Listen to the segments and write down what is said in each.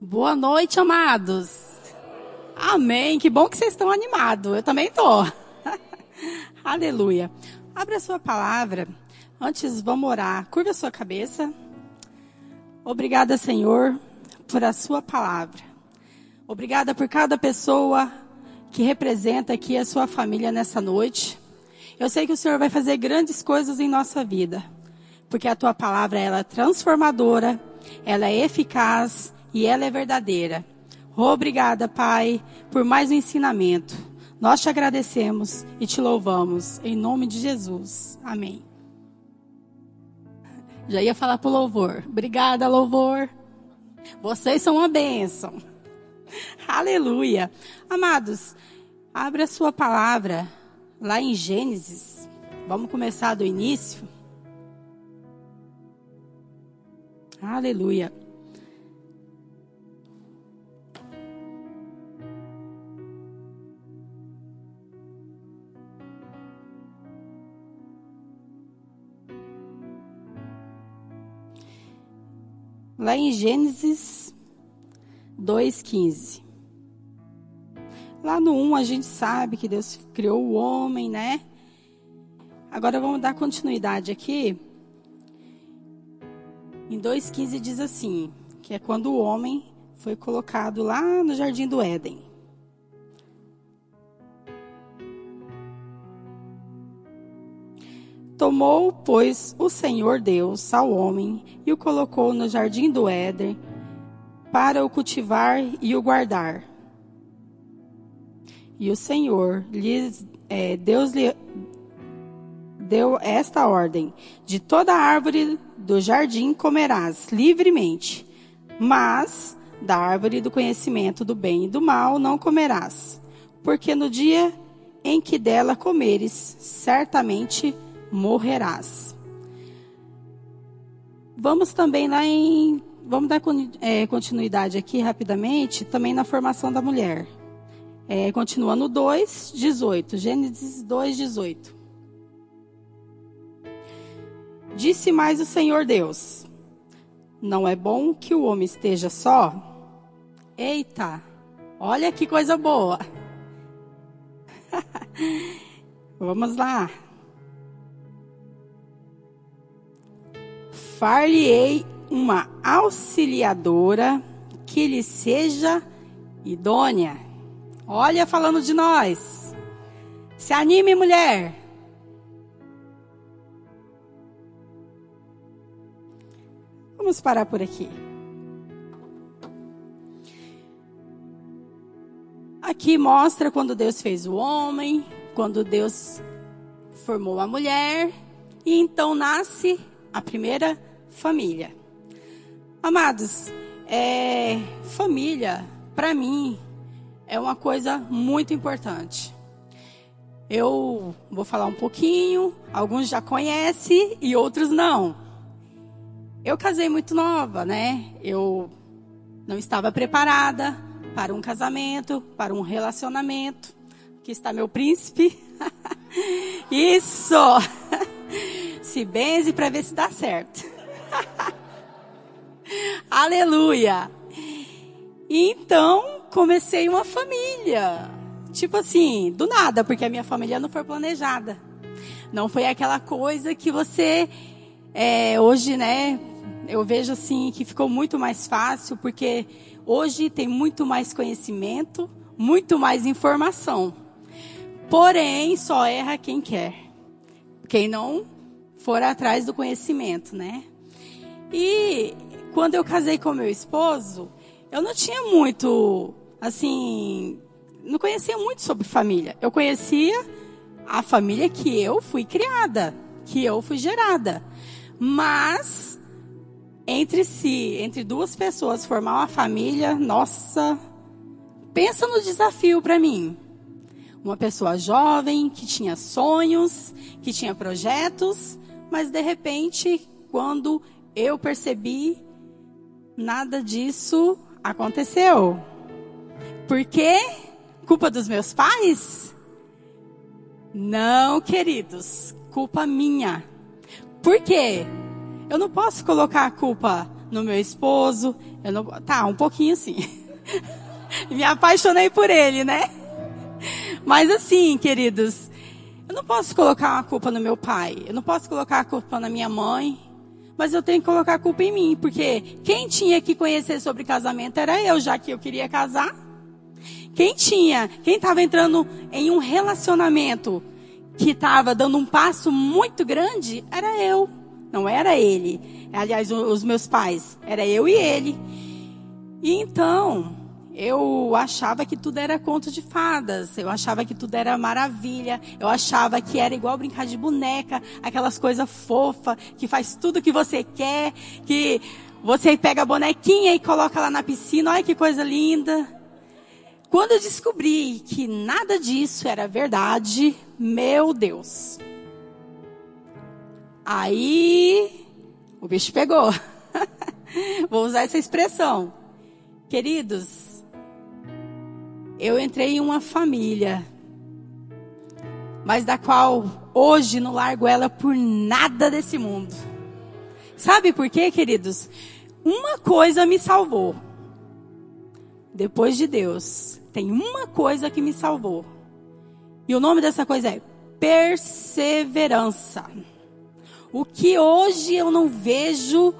Boa noite, amados. Amém. Que bom que vocês estão animados. Eu também estou. Aleluia. Abra a sua palavra. Antes, vamos orar. Curva a sua cabeça. Obrigada, Senhor, por a sua palavra. Obrigada por cada pessoa que representa aqui a sua família nessa noite. Eu sei que o Senhor vai fazer grandes coisas em nossa vida, porque a tua palavra ela é transformadora, ela é eficaz e ela é verdadeira. Obrigada, Pai, por mais um ensinamento. Nós te agradecemos e te louvamos em nome de Jesus. Amém. Já ia falar pro louvor. Obrigada, louvor. Vocês são uma bênção. Aleluia. Amados, abra a sua palavra lá em Gênesis. Vamos começar do início. Aleluia. Lá em Gênesis 2,15. Lá no 1 a gente sabe que Deus criou o homem, né? Agora vamos dar continuidade aqui. Em 2,15 diz assim: que é quando o homem foi colocado lá no jardim do Éden. Tomou, pois, o Senhor Deus ao homem e o colocou no jardim do Éden para o cultivar e o guardar. E o Senhor lhes, é, Deus lhe deu esta ordem: de toda árvore do jardim comerás livremente, mas da árvore do conhecimento do bem e do mal não comerás, porque no dia em que dela comeres, certamente morrerás. Vamos também lá em. Vamos dar é, continuidade aqui rapidamente, também na formação da mulher. É, continua no 2, 18. Gênesis 2, 18. Disse mais o Senhor Deus: Não é bom que o homem esteja só? Eita, olha que coisa boa. Vamos lá. Far-lhe-ei uma auxiliadora que lhe seja idônea. Olha, falando de nós. Se anime, mulher. Vamos parar por aqui. Aqui mostra quando Deus fez o homem, quando Deus formou a mulher, e então nasce a primeira família. Amados, é, família, para mim, é uma coisa muito importante. Eu vou falar um pouquinho, alguns já conhecem e outros não. Eu casei muito nova, né? Eu não estava preparada para um casamento, para um relacionamento. Aqui está meu príncipe. Isso! Se benze para ver se dá certo. Aleluia! Então, comecei uma família. Tipo assim, do nada, porque a minha família não foi planejada. Não foi aquela coisa que você, é, hoje, né, eu vejo assim que ficou muito mais fácil, porque hoje tem muito mais conhecimento, muito mais informação. Porém, só erra quem quer. Quem não for atrás do conhecimento, né? E quando eu casei com meu esposo, eu não tinha muito, assim, não conhecia muito sobre família. Eu conhecia a família que eu fui criada, que eu fui gerada. Mas entre si, entre duas pessoas formar uma família, nossa, pensa no desafio para mim. Uma pessoa jovem que tinha sonhos, que tinha projetos, mas de repente, quando eu percebi, nada disso aconteceu. Por quê? Culpa dos meus pais? Não, queridos, culpa minha. Por quê? Eu não posso colocar a culpa no meu esposo, Eu não, tá, um pouquinho sim. Me apaixonei por ele, né? Mas assim, queridos, eu não posso colocar a culpa no meu pai, eu não posso colocar a culpa na minha mãe, mas eu tenho que colocar a culpa em mim, porque quem tinha que conhecer sobre casamento era eu, já que eu queria casar. Quem tinha, quem estava entrando em um relacionamento que estava dando um passo muito grande, era eu, não era ele. Aliás, os meus pais, era eu e ele. E então, eu achava que tudo era conto de fadas, eu achava que tudo era maravilha, eu achava que era igual brincar de boneca, aquelas coisas fofas, que faz tudo que você quer, que você pega a bonequinha e coloca lá na piscina, olha que coisa linda. Quando eu descobri que nada disso era verdade, meu Deus. Aí, o bicho pegou. Vou usar essa expressão. Queridos, eu entrei em uma família, mas da qual hoje não largo ela por nada desse mundo. Sabe por quê, queridos? Uma coisa me salvou. Depois de Deus, tem uma coisa que me salvou. E o nome dessa coisa é perseverança. O que hoje eu não vejo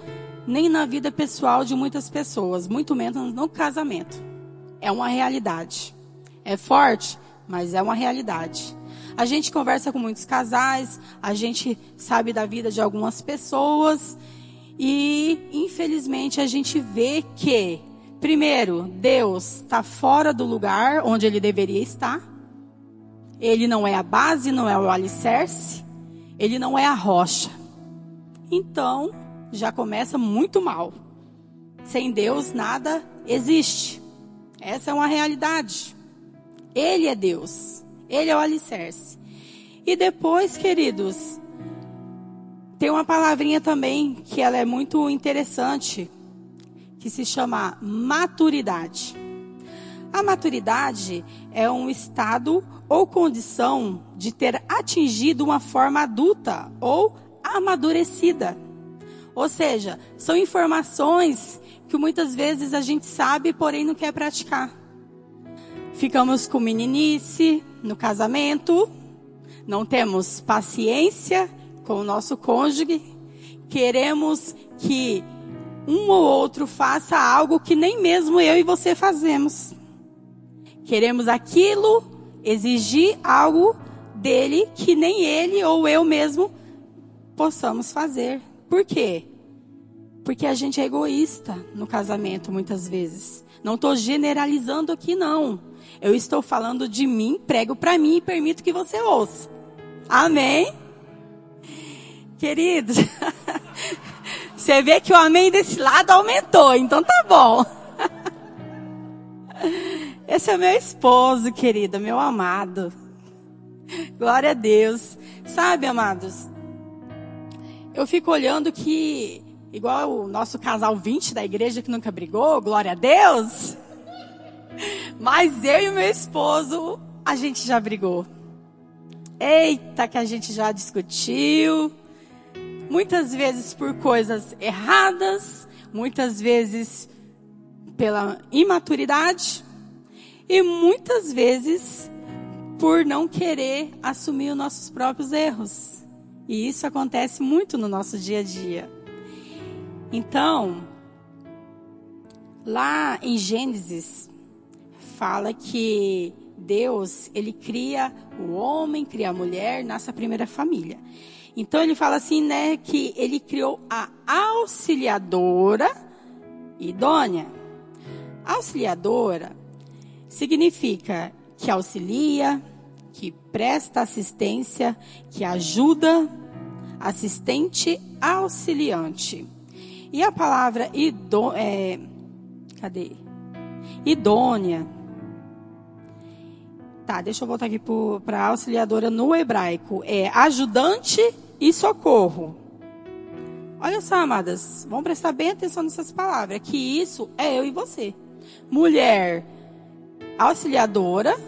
nem na vida pessoal de muitas pessoas, muito menos no casamento. É uma realidade. É forte, mas é uma realidade. A gente conversa com muitos casais, a gente sabe da vida de algumas pessoas e, infelizmente, a gente vê que, primeiro, Deus está fora do lugar onde ele deveria estar. Ele não é a base, não é o alicerce, ele não é a rocha. Então, já começa muito mal. Sem Deus, nada existe. Essa é uma realidade. Ele é Deus. Ele é o alicerce. E depois, queridos, tem uma palavrinha também que ela é muito interessante, que se chama maturidade. A maturidade é um estado ou condição de ter atingido uma forma adulta ou amadurecida. Ou seja, são informações que muitas vezes a gente sabe, porém não quer praticar. Ficamos com meninice no casamento, não temos paciência com o nosso cônjuge, queremos que um ou outro faça algo que nem mesmo eu e você fazemos. Queremos aquilo, exigir algo dele que nem ele ou eu mesmo possamos fazer. Por quê? Porque a gente é egoísta no casamento muitas vezes. Não estou generalizando aqui, não. Eu estou falando de mim, prego para mim e permito que você ouça. Amém? Queridos, você vê que o amém desse lado aumentou, então tá bom. Esse é meu esposo, querida, meu amado. Glória a Deus. Sabe, amados, eu fico olhando que igual o nosso casal 20 da igreja que nunca brigou, glória a Deus. Mas eu e meu esposo, a gente já brigou. Eita, que a gente já discutiu. Muitas vezes por coisas erradas, muitas vezes pela imaturidade e muitas vezes por não querer assumir os nossos próprios erros. E isso acontece muito no nosso dia a dia. Então, lá em Gênesis, fala que Deus, ele cria o homem, cria a mulher, nasce a primeira família. Então ele fala assim, né, que ele criou a auxiliadora idônea. Auxiliadora significa que auxilia, que presta assistência, que ajuda, assistente auxiliante. E a palavra idô, é, cadê? Idônea. Tá, deixa eu voltar aqui para auxiliadora no hebraico. É ajudante e socorro. Olha só, amadas, vamos prestar bem atenção nessas palavras, que isso é eu e você. Mulher auxiliadora,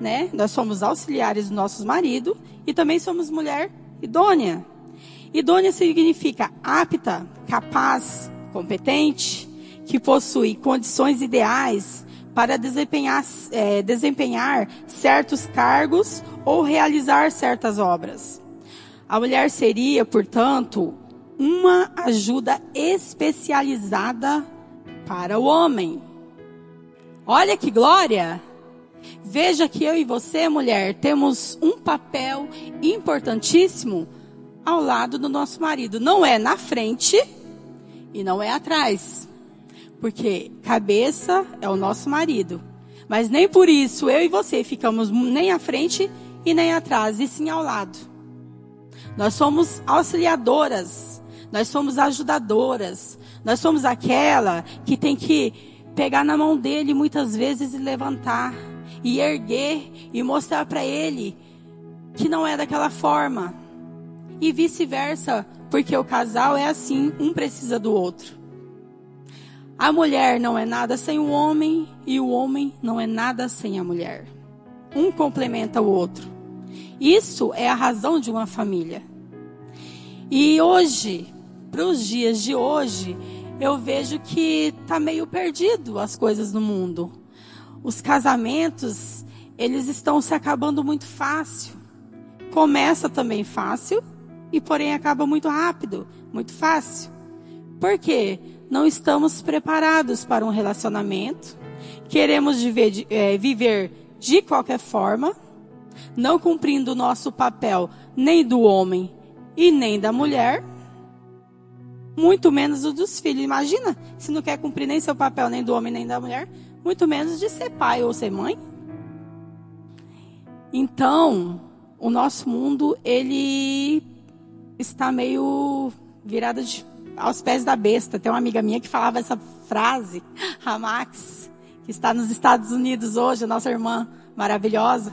né? Nós somos auxiliares dos nossos maridos e também somos mulher idônea. Idônea significa apta, capaz, competente, que possui condições ideais para desempenhar, é, desempenhar certos cargos ou realizar certas obras. A mulher seria, portanto, uma ajuda especializada para o homem. Olha que glória! Veja que eu e você, mulher, temos um papel importantíssimo ao lado do nosso marido. Não é na frente e não é atrás. Porque cabeça é o nosso marido. Mas nem por isso eu e você ficamos nem à frente e nem atrás, e sim ao lado. Nós somos auxiliadoras, nós somos ajudadoras, nós somos aquela que tem que pegar na mão dele muitas vezes e levantar e erguer e mostrar para ele que não é daquela forma. E vice-versa, porque o casal é assim, um precisa do outro. A mulher não é nada sem o homem e o homem não é nada sem a mulher. Um complementa o outro. Isso é a razão de uma família. E hoje, para os dias de hoje, eu vejo que está meio perdido as coisas no mundo os casamentos, eles estão se acabando muito fácil. Começa também fácil e porém acaba muito rápido, muito fácil. Por quê? Não estamos preparados para um relacionamento. Queremos viver, é, viver de qualquer forma, não cumprindo o nosso papel nem do homem e nem da mulher, muito menos o dos filhos. Imagina, se não quer cumprir nem seu papel, nem do homem, nem da mulher, muito menos de ser pai ou ser mãe. Então, o nosso mundo, ele está meio virado de, aos pés da besta. Tem uma amiga minha que falava essa frase, a Max, que está nos Estados Unidos hoje, nossa irmã maravilhosa.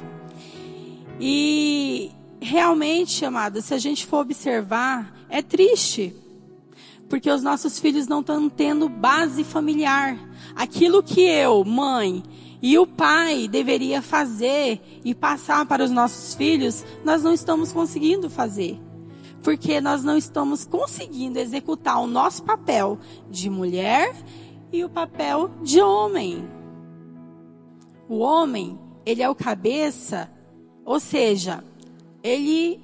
E realmente, amada, se a gente for observar, é triste. Porque os nossos filhos não estão tendo base familiar. Aquilo que eu, mãe, e o pai deveria fazer e passar para os nossos filhos, nós não estamos conseguindo fazer. Porque nós não estamos conseguindo executar o nosso papel de mulher e o papel de homem. O homem, ele é o cabeça, ou seja, ele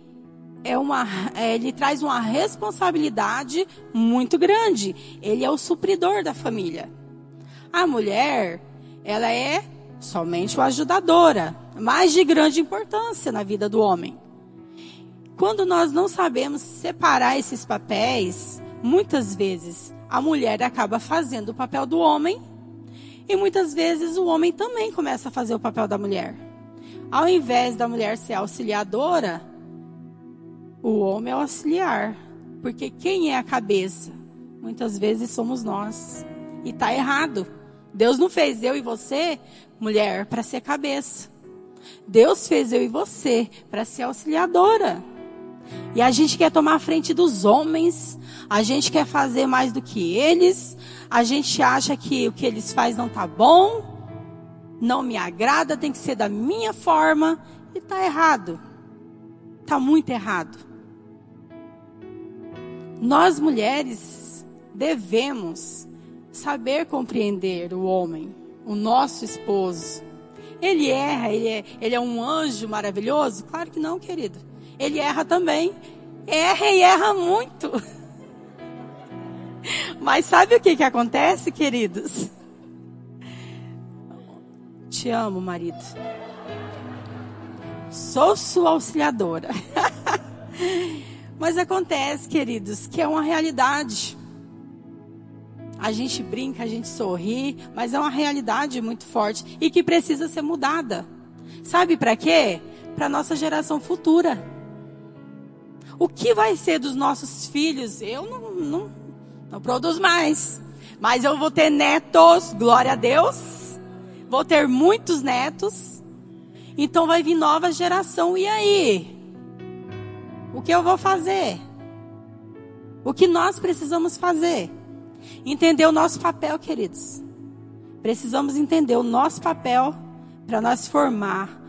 é uma, é, ele traz uma responsabilidade muito grande. Ele é o supridor da família. A mulher, ela é somente uma ajudadora, mas de grande importância na vida do homem. Quando nós não sabemos separar esses papéis, muitas vezes a mulher acaba fazendo o papel do homem e muitas vezes o homem também começa a fazer o papel da mulher. Ao invés da mulher ser auxiliadora, o homem é o auxiliar, porque quem é a cabeça? Muitas vezes somos nós. E está errado. Deus não fez eu e você, mulher, para ser cabeça. Deus fez eu e você para ser auxiliadora. E a gente quer tomar a frente dos homens, a gente quer fazer mais do que eles, a gente acha que o que eles fazem não tá bom, não me agrada, tem que ser da minha forma, e tá errado. Tá muito errado. Nós mulheres devemos saber compreender o homem, o nosso esposo. Ele erra, ele é, ele é um anjo maravilhoso? Claro que não, querido. Ele erra também. Erra e erra muito. Mas sabe o que, que acontece, queridos? Te amo, marido. Sou sua auxiliadora. Mas acontece, queridos, que é uma realidade a gente brinca, a gente sorri, mas é uma realidade muito forte e que precisa ser mudada. Sabe para quê? Para nossa geração futura. O que vai ser dos nossos filhos? Eu não, não, não produzo mais. Mas eu vou ter netos, glória a Deus. Vou ter muitos netos. Então vai vir nova geração. E aí? O que eu vou fazer? O que nós precisamos fazer? Entender o nosso papel, queridos. Precisamos entender o nosso papel para nós formar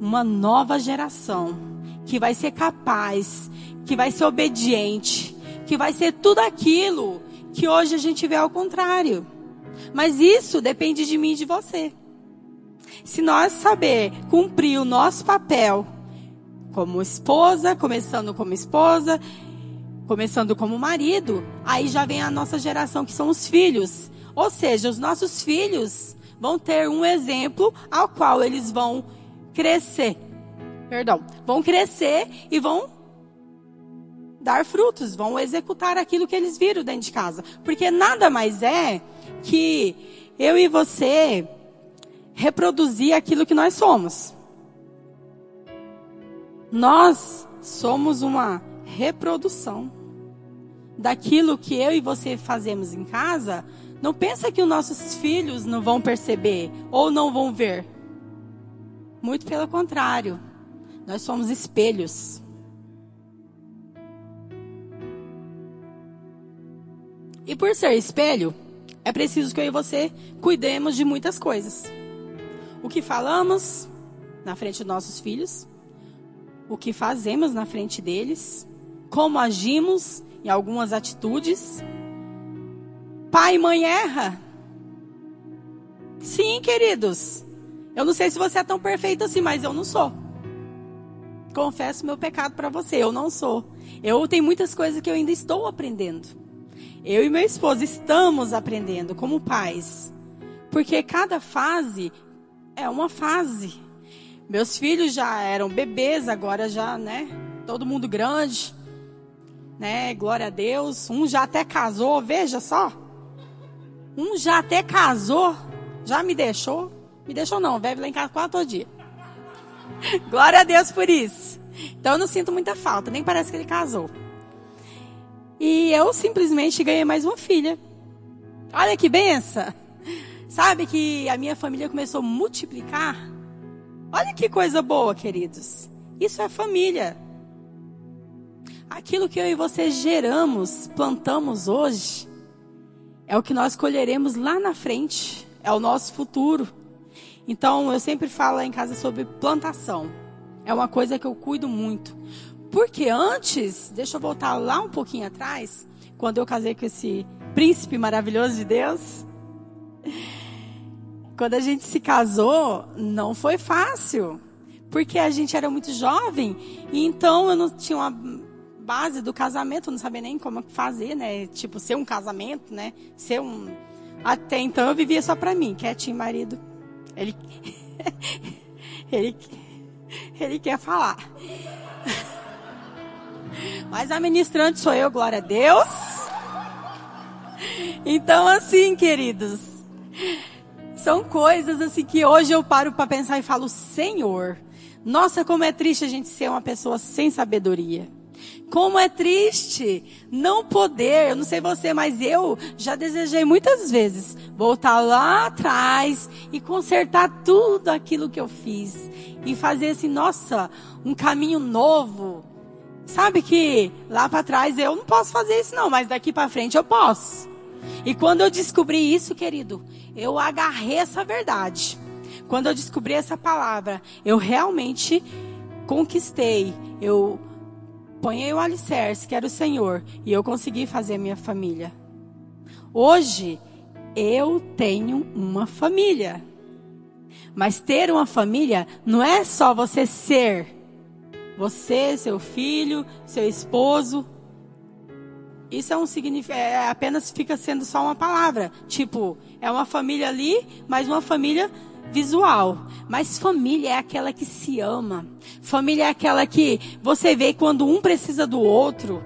uma nova geração que vai ser capaz, que vai ser obediente, que vai ser tudo aquilo que hoje a gente vê ao contrário. Mas isso depende de mim e de você. Se nós saber cumprir o nosso papel como esposa, começando como esposa, começando como marido, aí já vem a nossa geração que são os filhos. Ou seja, os nossos filhos vão ter um exemplo ao qual eles vão crescer. Perdão, vão crescer e vão dar frutos, vão executar aquilo que eles viram dentro de casa. Porque nada mais é que eu e você reproduzir aquilo que nós somos. Nós somos uma reprodução daquilo que eu e você fazemos em casa. Não pensa que os nossos filhos não vão perceber ou não vão ver. Muito pelo contrário. Nós somos espelhos. E por ser espelho, é preciso que eu e você cuidemos de muitas coisas. O que falamos na frente dos nossos filhos, o que fazemos na frente deles, como agimos em algumas atitudes. Pai e mãe erra. Sim, queridos. Eu não sei se você é tão perfeito assim, mas eu não sou. Confesso meu pecado para você, eu não sou. Eu tenho muitas coisas que eu ainda estou aprendendo. Eu e meu esposo estamos aprendendo como pais. Porque cada fase é uma fase. Meus filhos já eram bebês, agora já, né? Todo mundo grande. Né? Glória a Deus. Um já até casou, veja só. Um já até casou, já me deixou. Me deixou não, bebe lá em casa quase todo dia. Glória a Deus por isso. Então eu não sinto muita falta, nem parece que ele casou. E eu simplesmente ganhei mais uma filha. Olha que benção. Sabe que a minha família começou a multiplicar? Olha que coisa boa, queridos. Isso é família. Aquilo que eu e você geramos, plantamos hoje, é o que nós colheremos lá na frente. É o nosso futuro. Então, eu sempre falo lá em casa sobre plantação. É uma coisa que eu cuido muito. Porque antes, deixa eu voltar lá um pouquinho atrás, quando eu casei com esse príncipe maravilhoso de Deus. Quando a gente se casou, não foi fácil. Porque a gente era muito jovem, e então eu não tinha uma base do casamento, não sabia nem como fazer, né? Tipo, ser um casamento, né? Ser um. Até então eu vivia só pra mim, quietinho, marido. Ele. ele. Ele quer falar. Mas a ministrante sou eu, glória a Deus. Então, assim, queridos, são coisas assim que hoje eu paro para pensar e falo, Senhor, nossa, como é triste a gente ser uma pessoa sem sabedoria. Como é triste não poder, eu não sei você, mas eu já desejei muitas vezes voltar lá atrás e consertar tudo aquilo que eu fiz e fazer assim, nossa, um caminho novo, Sabe que lá para trás eu não posso fazer isso não, mas daqui para frente eu posso. E quando eu descobri isso, querido, eu agarrei essa verdade. Quando eu descobri essa palavra, eu realmente conquistei. Eu ponhei o alicerce, que era o Senhor, e eu consegui fazer a minha família. Hoje, eu tenho uma família. Mas ter uma família não é só você ser você, seu filho, seu esposo. Isso é um significado, é, apenas fica sendo só uma palavra. Tipo, é uma família ali, mas uma família visual. Mas família é aquela que se ama. Família é aquela que você vê quando um precisa do outro.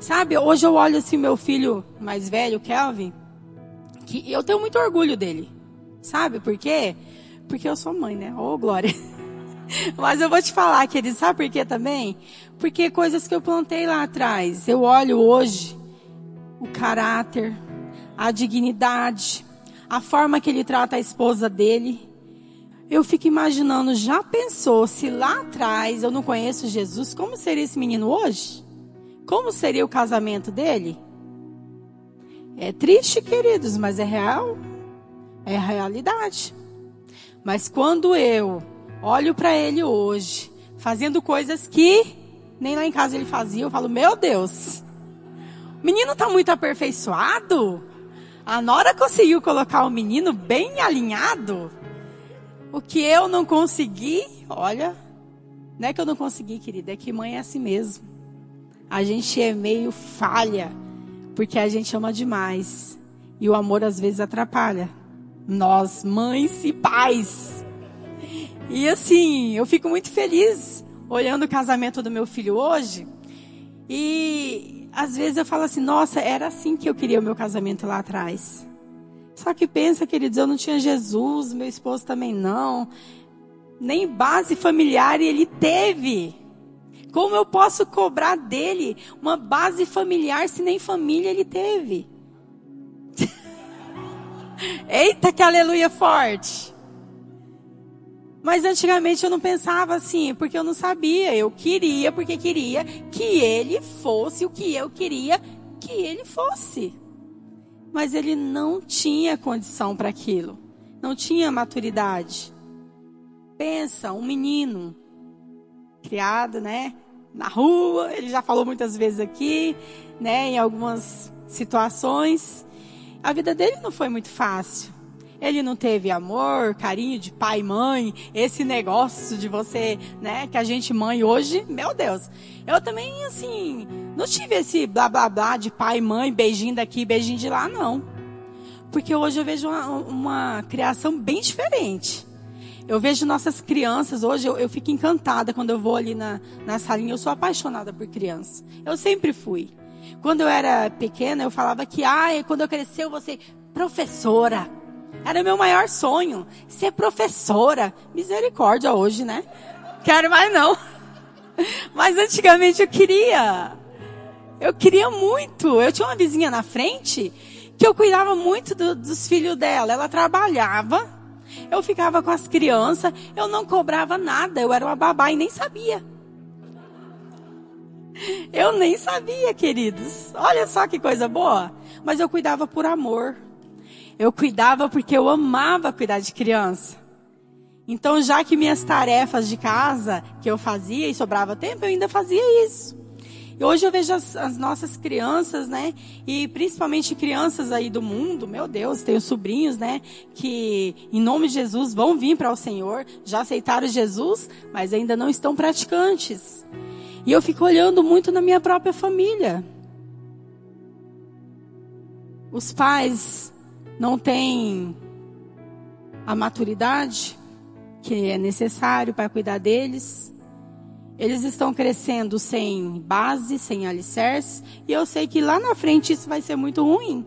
Sabe, hoje eu olho assim meu filho mais velho, Kelvin, que eu tenho muito orgulho dele. Sabe por quê? Porque eu sou mãe, né? Ô, oh, glória. Mas eu vou te falar, querido, sabe por quê também? Porque coisas que eu plantei lá atrás, eu olho hoje o caráter, a dignidade, a forma que ele trata a esposa dele. Eu fico imaginando, já pensou se lá atrás eu não conheço Jesus, como seria esse menino hoje? Como seria o casamento dele? É triste, queridos, mas é real. É realidade. Mas quando eu olho para ele hoje, fazendo coisas que nem lá em casa ele fazia. Eu falo, meu Deus, o menino está muito aperfeiçoado. A Nora conseguiu colocar o menino bem alinhado. O que eu não consegui, olha, não é que eu não consegui, querida, é que mãe é assim mesmo. A gente é meio falha, porque a gente ama demais. E o amor às vezes atrapalha. Nós, mães e pais. E assim, eu fico muito feliz olhando o casamento do meu filho hoje. E às vezes eu falo assim, nossa, era assim que eu queria o meu casamento lá atrás. Só que pensa, queridos, eu não tinha Jesus, meu esposo também não. Nem base familiar ele teve. Como eu posso cobrar dele uma base familiar se nem família ele teve? Eita, que aleluia forte! Mas antigamente eu não pensava assim, porque eu não sabia. Eu queria, porque queria que ele fosse o que eu queria que ele fosse. Mas ele não tinha condição para aquilo. Não tinha maturidade. Pensa, um menino criado, né, na rua, ele já falou muitas vezes aqui, né, em algumas situações. A vida dele não foi muito fácil. Ele não teve amor, carinho de pai e mãe, esse negócio de você, né, que a gente mãe hoje, meu Deus. Eu também, assim, não tive esse blá blá blá de pai e mãe, beijinho daqui, beijinho de lá, não. Porque hoje eu vejo uma, uma criação bem diferente. Eu vejo nossas crianças, hoje eu, eu fico encantada quando eu vou ali na, na salinha. Eu sou apaixonada por criança. Eu sempre fui. Quando eu era pequena, eu falava que, ah, quando eu crescer eu vou ser professora. Era meu maior sonho, ser professora. Misericórdia hoje, né? Quero mais não. Mas antigamente eu queria. Eu queria muito. Eu tinha uma vizinha na frente que eu cuidava muito do, dos filhos dela. Ela trabalhava eu ficava com as crianças, eu não cobrava nada, eu era uma babá e nem sabia. Eu nem sabia, queridos. Olha só que coisa boa. Mas eu cuidava por amor. Eu cuidava porque eu amava cuidar de criança. Então, já que minhas tarefas de casa que eu fazia e sobrava tempo, eu ainda fazia isso. E hoje eu vejo as, as, nossas crianças, né? E principalmente crianças aí do mundo, meu Deus, tenho sobrinhos, né? Que em nome de Jesus vão vir para o Senhor, já aceitaram Jesus, mas ainda não estão praticantes. E eu fico olhando muito na minha própria família. Os pais não têm a maturidade que é necessário para cuidar deles. Eles estão crescendo sem base, sem alicerce, e eu sei que lá na frente isso vai ser muito ruim.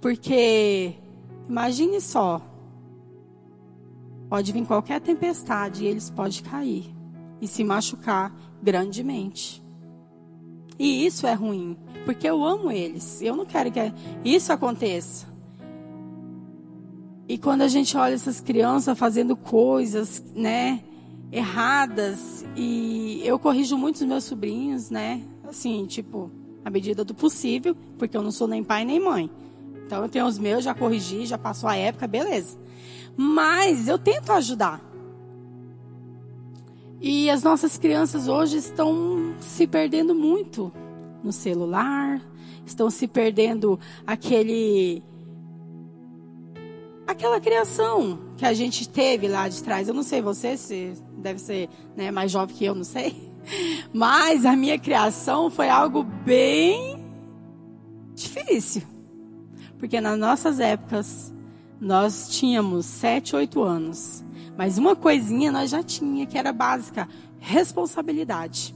Porque, imagine só, pode vir qualquer tempestade e eles podem cair e se machucar grandemente. E isso é ruim, porque eu amo eles. Eu não quero que isso aconteça. E quando a gente olha essas crianças fazendo coisas, né? erradas e eu corrijo muitos meus sobrinhos, né? Assim, tipo, à medida do possível, porque eu não sou nem pai nem mãe. Então eu tenho os meus, já corrigi, já passou a época, beleza. Mas eu tento ajudar. E as nossas crianças hoje estão se perdendo muito no celular, estão se perdendo aquele aquela criação que a gente teve lá de trás. Eu não sei você se deve ser né, mais jovem que eu, não sei. Mas a minha criação foi algo bem difícil. Porque nas nossas épocas, nós tínhamos sete, oito anos. Mas uma coisinha nós já tinha, que era básica: responsabilidade.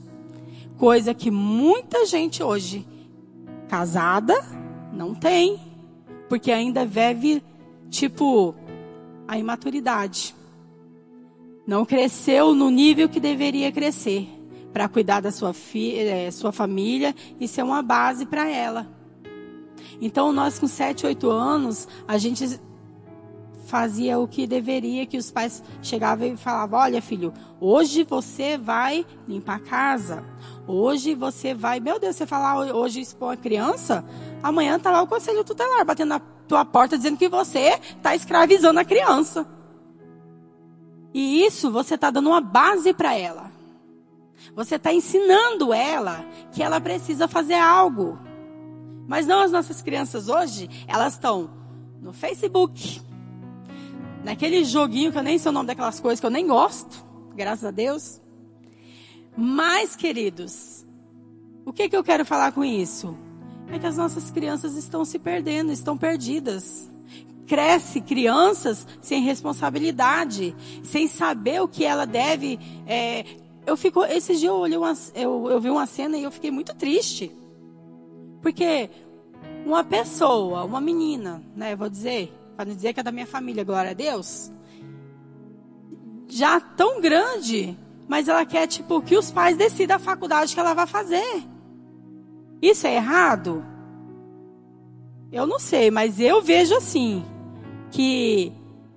Coisa que muita gente hoje, casada, não tem. Porque ainda vive, tipo, a imaturidade não cresceu no nível que deveria crescer para cuidar da sua, é, sua família e ser uma base para ela. Então, nós com 7, 8 anos, a gente fazia o que deveria, que os pais chegavam e falavam: Olha, filho, hoje você vai limpar a casa. Hoje você vai. Meu Deus, você falar hoje expor a criança, amanhã tá lá o conselho tutelar batendo na tua porta dizendo que você está escravizando a criança. E isso você está dando uma base para ela. Você está ensinando ela que ela precisa fazer algo. Mas não as nossas crianças hoje, elas estão no Facebook, naquele joguinho que eu nem sei o nome daquelas coisas que eu nem gosto, graças a Deus. Mas, queridos, o que, que eu quero falar com isso? É que as nossas crianças estão se perdendo, estão perdidas. Cresce crianças sem responsabilidade, sem saber o que ela deve. É... eu fico, esses dias eu, olhei uma, eu, eu vi uma cena e eu fiquei muito triste. Porque uma pessoa, uma menina, né, vou dizer, para não dizer que é da minha família, glória a Deus, já tão grande, mas ela quer tipo que os pais decidam a faculdade que ela vai fazer. Isso é errado? Eu não sei, mas eu vejo assim que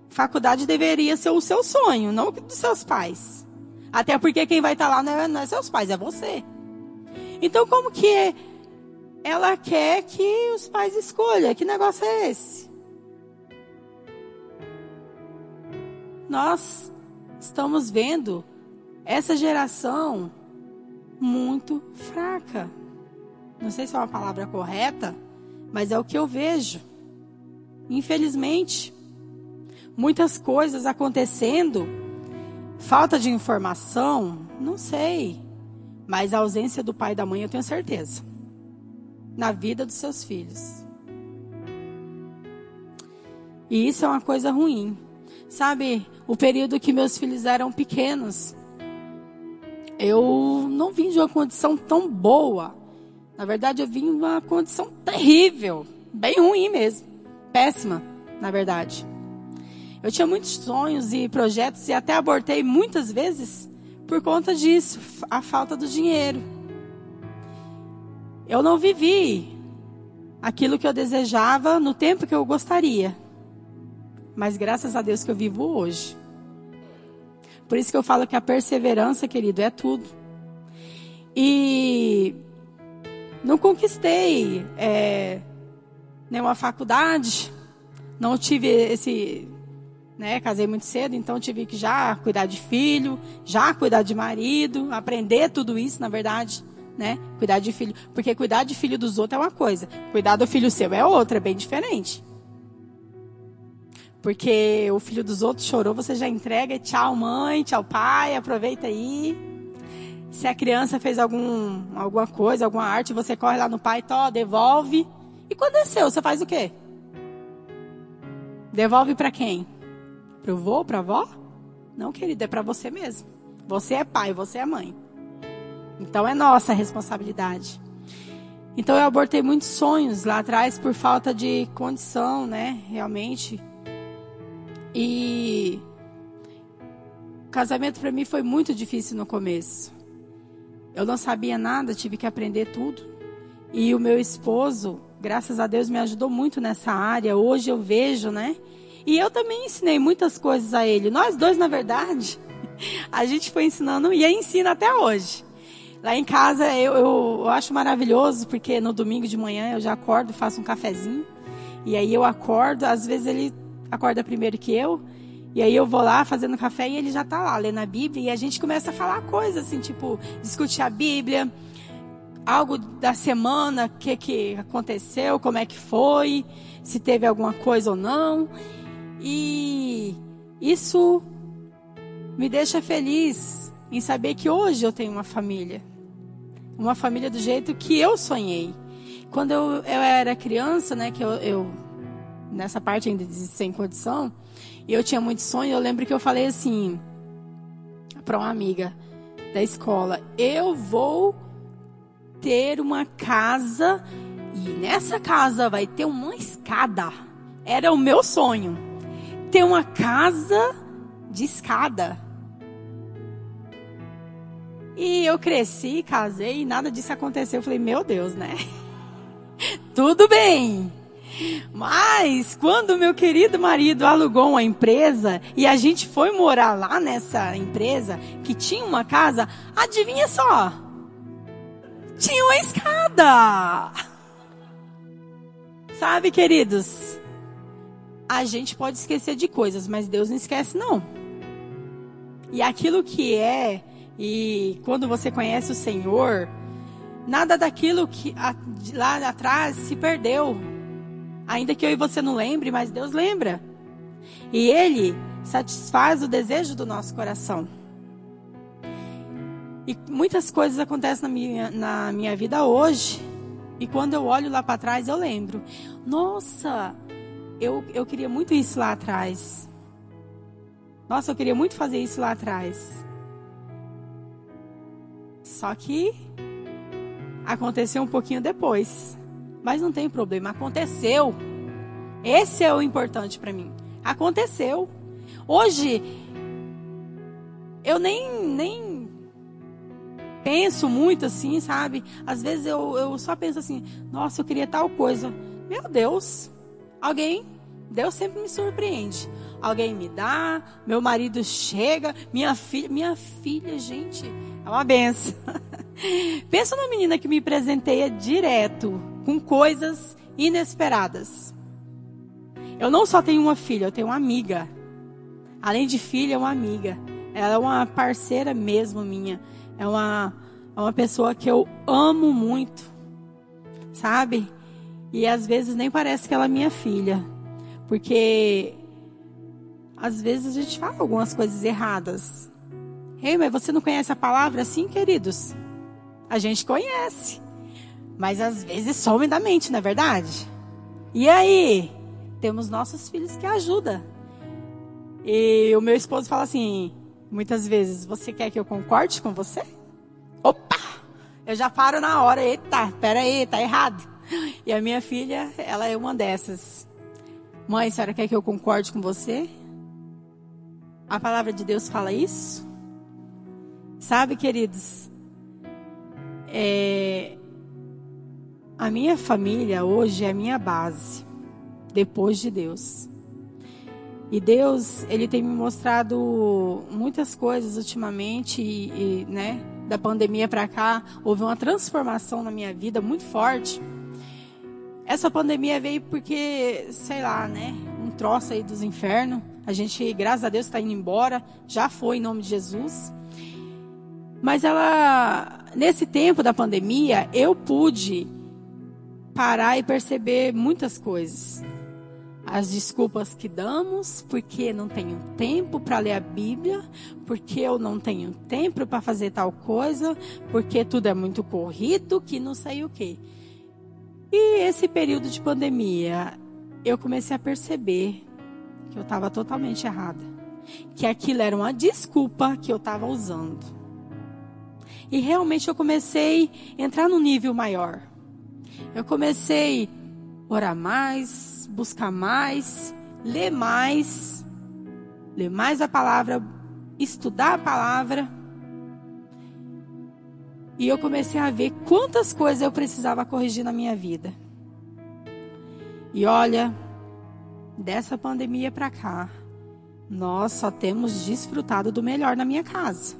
faculdade deveria ser o seu sonho, não o dos seus pais. Até porque quem vai estar lá não é, não é seus pais, é você. Então como que ela quer que os pais escolham. Que negócio é esse? Nós estamos vendo essa geração muito fraca. Não sei se é uma palavra correta, mas é o que eu vejo. Infelizmente, muitas coisas acontecendo, falta de informação, não sei, mas a ausência do pai e da mãe eu tenho certeza na vida dos seus filhos. E isso é uma coisa ruim. Sabe, o período que meus filhos eram pequenos, eu não vim de uma condição tão boa. Na verdade, eu vim de uma condição terrível, bem ruim mesmo, péssima, na verdade. Eu tinha muitos sonhos e projetos e até abortei muitas vezes por conta disso, a falta do dinheiro. Eu não vivi aquilo que eu desejava no tempo que eu gostaria. Mas graças a Deus que eu vivo hoje. Por isso que eu falo que a perseverança, querido, é tudo. E não conquistei é, nenhuma faculdade, não tive esse, né, casei muito cedo, então tive que já cuidar de filho, já cuidar de marido, aprender tudo isso, na verdade né? Cuidar de filho. Porque cuidar de filho dos outros é uma coisa, cuidar do filho seu é outra, é bem diferente. Porque o filho dos outros chorou, você já entrega, tchau mãe, tchau pai, aproveita aí. Se a criança fez algum, alguma coisa, alguma arte, você corre lá no pai, tó, devolve. E quando é seu, você faz o quê? Devolve para quem? Pro vô, pra avó? Não, querido, é para você mesmo. Você é pai, você é mãe. Então é nossa responsabilidade. Então eu abortei muitos sonhos lá atrás por falta de condição, né? Realmente. E casamento para mim foi muito difícil no começo. Eu não sabia nada, tive que aprender tudo. E o meu esposo, graças a Deus, me ajudou muito nessa área. Hoje eu vejo, né? E eu também ensinei muitas coisas a ele. Nós dois, na verdade, a gente foi ensinando e ensina até hoje. Lá em casa eu, eu, eu, acho maravilhoso, porque no domingo de manhã eu já acordo, faço um cafezinho. E aí eu acordo, às vezes ele acorda primeiro que eu. E aí eu vou lá fazendo café e ele já está lá lendo a Bíblia. E a gente começa a falar coisas assim, tipo, discutir a Bíblia, algo da semana, o que, que aconteceu, como é que foi, se teve alguma coisa ou não. E isso me deixa feliz em saber que hoje eu tenho uma família uma família do jeito que eu sonhei. Quando eu, eu era criança, né, que eu, eu nessa parte ainda de sem condição, e eu tinha muito sonho, eu lembro que eu falei assim para uma amiga da escola, eu vou ter uma casa e nessa casa vai ter uma escada. Era o meu sonho. Ter uma casa de escada. E eu cresci, casei e nada disso aconteceu. Eu falei, meu Deus, né? Tudo bem. Mas quando meu querido marido alugou uma empresa e a gente foi morar lá nessa empresa que tinha uma casa, adivinha só? Tinha uma escada. Sabe, queridos? A gente pode esquecer de coisas, mas Deus não esquece não. E aquilo que é e quando você conhece o Senhor, nada daquilo que lá atrás se perdeu. Ainda que eu e você não lembre, mas Deus lembra. E Ele satisfaz o desejo do nosso coração. E muitas coisas acontecem na minha, na minha vida hoje. E quando eu olho lá para trás, eu lembro. Nossa, eu, eu queria muito isso lá atrás. Nossa, eu queria muito fazer isso lá atrás. Só que aconteceu um pouquinho depois. Mas não tem problema, aconteceu. Esse é o importante para mim. Aconteceu. Hoje eu nem nem penso muito assim, sabe? Às vezes eu, eu só penso assim, nossa, eu queria tal coisa. Meu Deus, alguém, Deus sempre me surpreende. Alguém me dá, meu marido chega, minha filha, minha filha, gente, é uma benção. Pensa numa menina que me presenteia direto com coisas inesperadas. Eu não só tenho uma filha, eu tenho uma amiga. Além de filha, é uma amiga. Ela é uma parceira mesmo minha. É uma, é uma pessoa que eu amo muito. Sabe? E às vezes nem parece que ela é minha filha. Porque às vezes a gente fala algumas coisas erradas. Ei, mas você não conhece a palavra assim, queridos? A gente conhece. Mas às vezes some da mente, não é verdade? E aí? Temos nossos filhos que ajudam. E o meu esposo fala assim, muitas vezes, você quer que eu concorde com você? Opa! Eu já paro na hora, eita, pera aí, tá errado. E a minha filha, ela é uma dessas. Mãe, a senhora quer que eu concorde com você? A palavra de Deus fala isso? Sabe, queridos, é, a minha família hoje é a minha base, depois de Deus. E Deus, ele tem me mostrado muitas coisas ultimamente e, e né, da pandemia para cá, houve uma transformação na minha vida muito forte. Essa pandemia veio porque, sei lá, né, um troço aí dos infernos. A gente, graças a Deus, está indo embora. Já foi em nome de Jesus. Mas ela, nesse tempo da pandemia, eu pude parar e perceber muitas coisas as desculpas que damos, porque não tenho tempo para ler a Bíblia, porque eu não tenho tempo para fazer tal coisa, porque tudo é muito corrido, que não sei o quê. E esse período de pandemia, eu comecei a perceber que eu estava totalmente errada, que aquilo era uma desculpa que eu estava usando. E realmente eu comecei a entrar no nível maior. Eu comecei a orar mais, buscar mais, ler mais, ler mais a palavra, estudar a palavra. E eu comecei a ver quantas coisas eu precisava corrigir na minha vida. E olha, dessa pandemia para cá, nós só temos desfrutado do melhor na minha casa.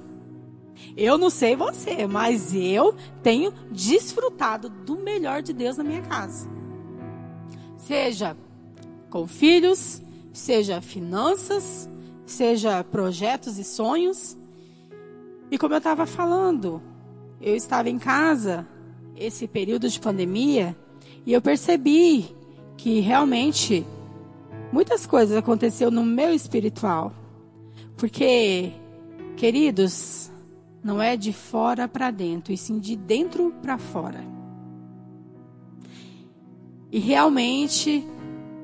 Eu não sei você, mas eu tenho desfrutado do melhor de Deus na minha casa. Seja com filhos, seja finanças, seja projetos e sonhos. E como eu estava falando, eu estava em casa esse período de pandemia e eu percebi que realmente muitas coisas aconteceram no meu espiritual. Porque, queridos, não é de fora para dentro, e sim de dentro para fora. E realmente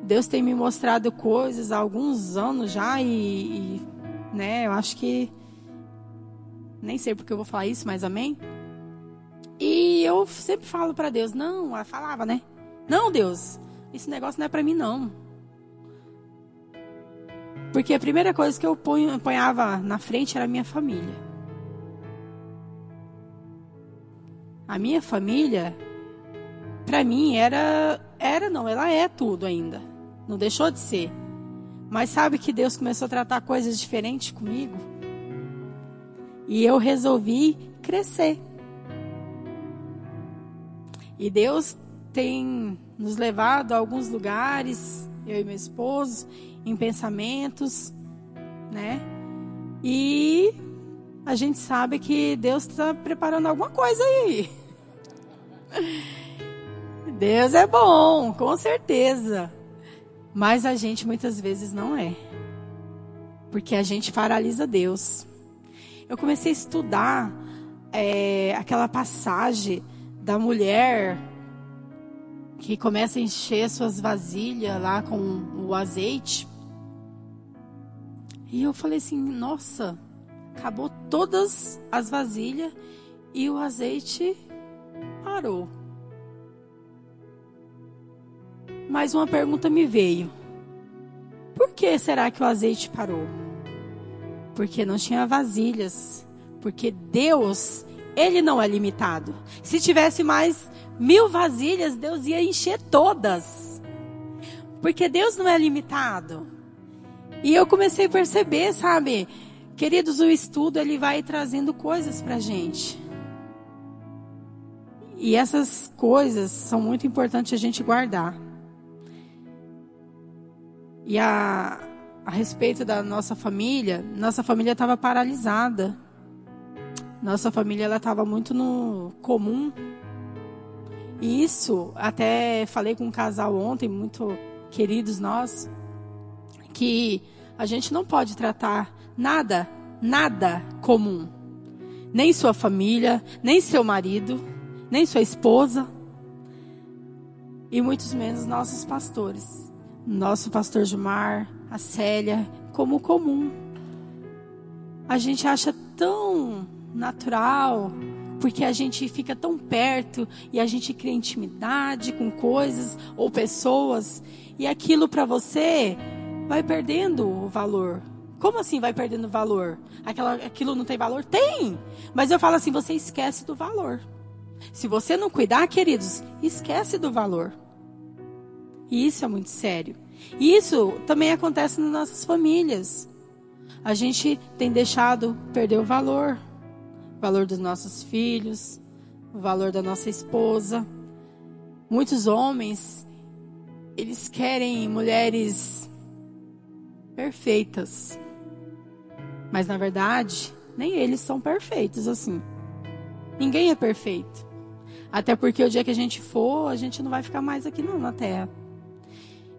Deus tem me mostrado coisas há alguns anos já e, e né, eu acho que nem sei porque eu vou falar isso, mas amém. E eu sempre falo para Deus, não, ela falava, né? Não, Deus, esse negócio não é para mim não. Porque a primeira coisa que eu ponhava na frente era a minha família. A minha família, para mim, era, era não, ela é tudo ainda. Não deixou de ser. Mas sabe que Deus começou a tratar coisas diferentes comigo? E eu resolvi crescer. E Deus tem nos levado a alguns lugares, eu e meu esposo, em pensamentos, né? E a gente sabe que Deus está preparando alguma coisa aí. Deus é bom, com certeza. Mas a gente muitas vezes não é. Porque a gente paralisa Deus. Eu comecei a estudar é, aquela passagem da mulher que começa a encher suas vasilhas lá com o azeite. E eu falei assim: nossa, acabou todas as vasilhas e o azeite parou. Mais uma pergunta me veio: por que será que o azeite parou? Porque não tinha vasilhas. Porque Deus, Ele não é limitado. Se tivesse mais mil vasilhas, Deus ia encher todas. Porque Deus não é limitado. E eu comecei a perceber, sabe? Queridos, o estudo ele vai trazendo coisas pra gente. E essas coisas são muito importantes a gente guardar. E a, a respeito da nossa família, nossa família estava paralisada. Nossa família ela estava muito no comum. E isso, até falei com um casal ontem, muito queridos nós, que a gente não pode tratar nada, nada comum. Nem sua família, nem seu marido, nem sua esposa, e muitos menos nossos pastores nosso pastor Gilmar, a Célia, como comum. A gente acha tão natural, porque a gente fica tão perto e a gente cria intimidade com coisas ou pessoas, e aquilo para você vai perdendo o valor. Como assim vai perdendo valor? Aquela, aquilo não tem valor? Tem! Mas eu falo assim: você esquece do valor. Se você não cuidar, queridos, esquece do valor. E isso é muito sério. E isso também acontece nas nossas famílias. A gente tem deixado perder o valor, o valor dos nossos filhos, o valor da nossa esposa. Muitos homens, eles querem mulheres perfeitas. Mas na verdade, nem eles são perfeitos assim. Ninguém é perfeito. Até porque o dia que a gente for, a gente não vai ficar mais aqui não na terra.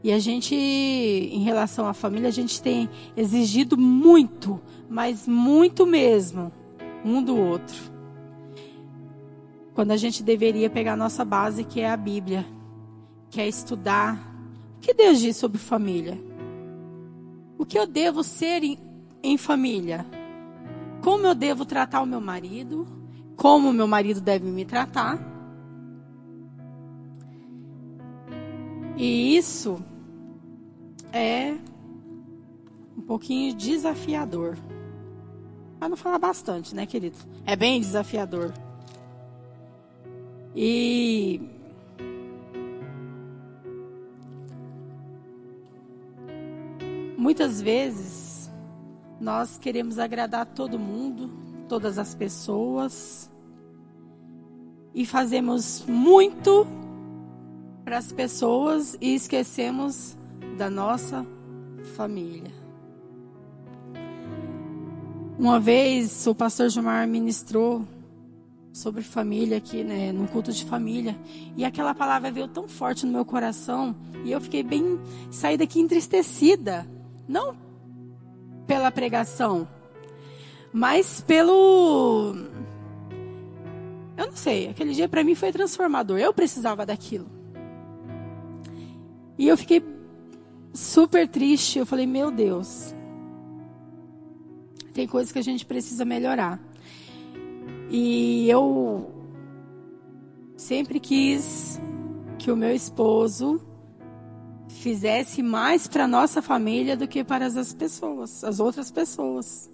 E a gente, em relação à família, a gente tem exigido muito, mas muito mesmo, um do outro. Quando a gente deveria pegar a nossa base, que é a Bíblia, que é estudar. O que Deus diz sobre família? O que eu devo ser em, família? Como eu devo tratar o meu marido? Como o meu marido deve me tratar? E isso é um pouquinho desafiador. Para não falar bastante, né, querido? É bem desafiador. E muitas vezes nós queremos agradar todo mundo, todas as pessoas, e fazemos muito para as pessoas e esquecemos da nossa família. Uma vez o pastor Gilmar ministrou sobre família aqui, né, no culto de família, e aquela palavra veio tão forte no meu coração, e eu fiquei bem saí daqui entristecida, não pela pregação, mas pelo eu não sei, aquele dia para mim foi transformador. Eu precisava daquilo. E eu fiquei super triste. Eu falei, meu Deus. Tem coisas que a gente precisa melhorar. E eu sempre quis que o meu esposo fizesse mais para nossa família do que para as pessoas, as outras pessoas.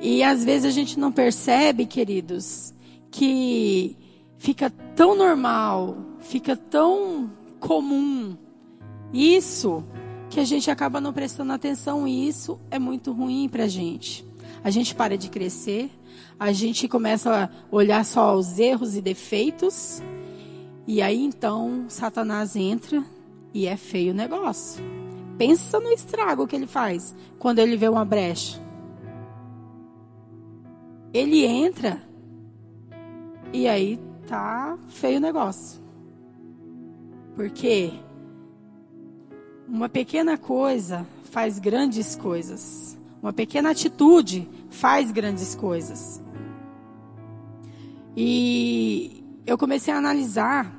E às vezes a gente não percebe, queridos, que fica tão normal, fica tão comum. Isso que a gente acaba não prestando atenção e isso é muito ruim para a gente. A gente para de crescer, a gente começa a olhar só os erros e defeitos e aí então Satanás entra e é feio o negócio. Pensa no estrago que ele faz quando ele vê uma brecha. Ele entra e aí tá feio o negócio. Porque uma pequena coisa faz grandes coisas. Uma pequena atitude faz grandes coisas. E eu comecei a analisar